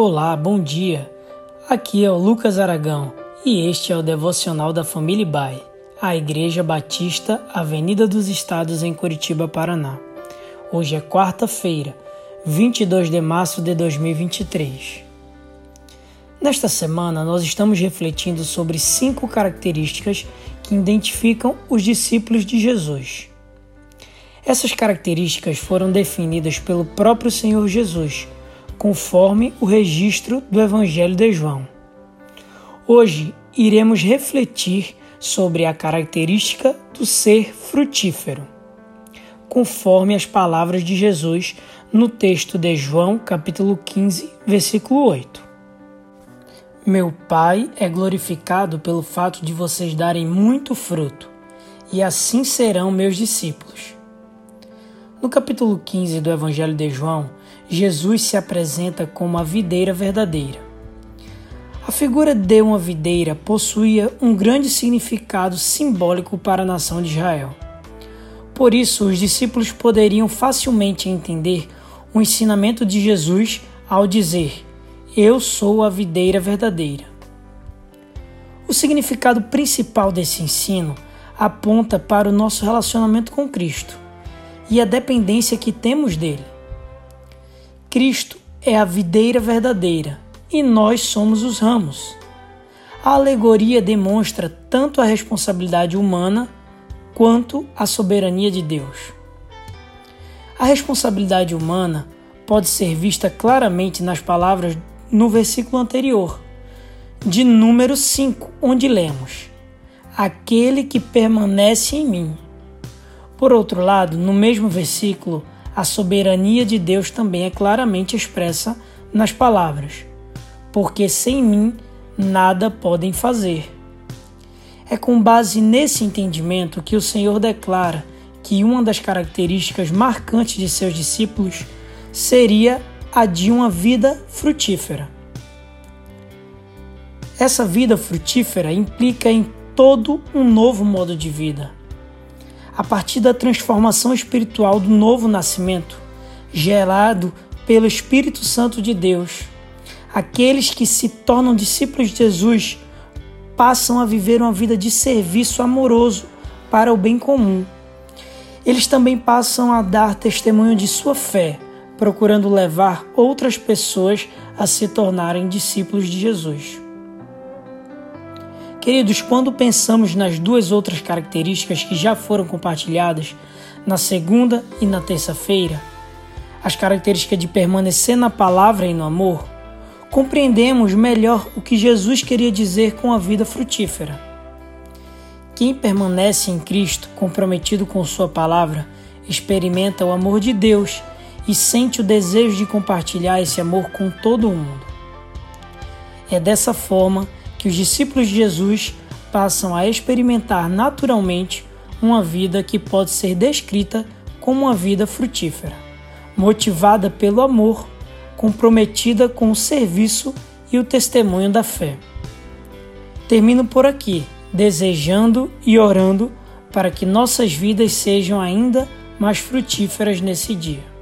Olá, bom dia. Aqui é o Lucas Aragão e este é o devocional da Família Bai, a Igreja Batista, Avenida dos Estados em Curitiba, Paraná. Hoje é quarta-feira, 22 de março de 2023. Nesta semana, nós estamos refletindo sobre cinco características que identificam os discípulos de Jesus. Essas características foram definidas pelo próprio Senhor Jesus conforme o registro do Evangelho de João. Hoje iremos refletir sobre a característica do ser frutífero, conforme as palavras de Jesus no texto de João, capítulo 15, versículo 8. Meu Pai é glorificado pelo fato de vocês darem muito fruto, e assim serão meus discípulos. No capítulo 15 do Evangelho de João, Jesus se apresenta como a videira verdadeira. A figura de uma videira possuía um grande significado simbólico para a nação de Israel. Por isso, os discípulos poderiam facilmente entender o ensinamento de Jesus ao dizer: Eu sou a videira verdadeira. O significado principal desse ensino aponta para o nosso relacionamento com Cristo e a dependência que temos dele. Cristo é a videira verdadeira e nós somos os ramos. A alegoria demonstra tanto a responsabilidade humana quanto a soberania de Deus. A responsabilidade humana pode ser vista claramente nas palavras no versículo anterior, de número 5, onde lemos: Aquele que permanece em mim. Por outro lado, no mesmo versículo, a soberania de Deus também é claramente expressa nas palavras: Porque sem mim nada podem fazer. É com base nesse entendimento que o Senhor declara que uma das características marcantes de seus discípulos seria a de uma vida frutífera. Essa vida frutífera implica em todo um novo modo de vida a partir da transformação espiritual do novo nascimento, gerado pelo Espírito Santo de Deus. Aqueles que se tornam discípulos de Jesus passam a viver uma vida de serviço amoroso para o bem comum. Eles também passam a dar testemunho de sua fé, procurando levar outras pessoas a se tornarem discípulos de Jesus. Queridos, quando pensamos nas duas outras características que já foram compartilhadas na segunda e na terça-feira, as características de permanecer na palavra e no amor, compreendemos melhor o que Jesus queria dizer com a vida frutífera. Quem permanece em Cristo, comprometido com Sua palavra, experimenta o amor de Deus e sente o desejo de compartilhar esse amor com todo o mundo. É dessa forma que os discípulos de Jesus passam a experimentar naturalmente uma vida que pode ser descrita como uma vida frutífera, motivada pelo amor, comprometida com o serviço e o testemunho da fé. Termino por aqui, desejando e orando para que nossas vidas sejam ainda mais frutíferas nesse dia.